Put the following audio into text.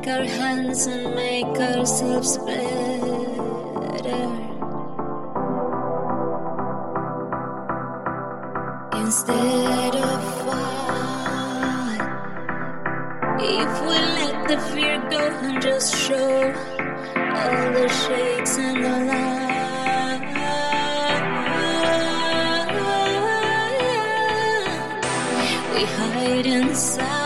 Take our hands and make ourselves better. Instead of fight, if we let the fear go and just show all the shakes and the lies, we hide inside.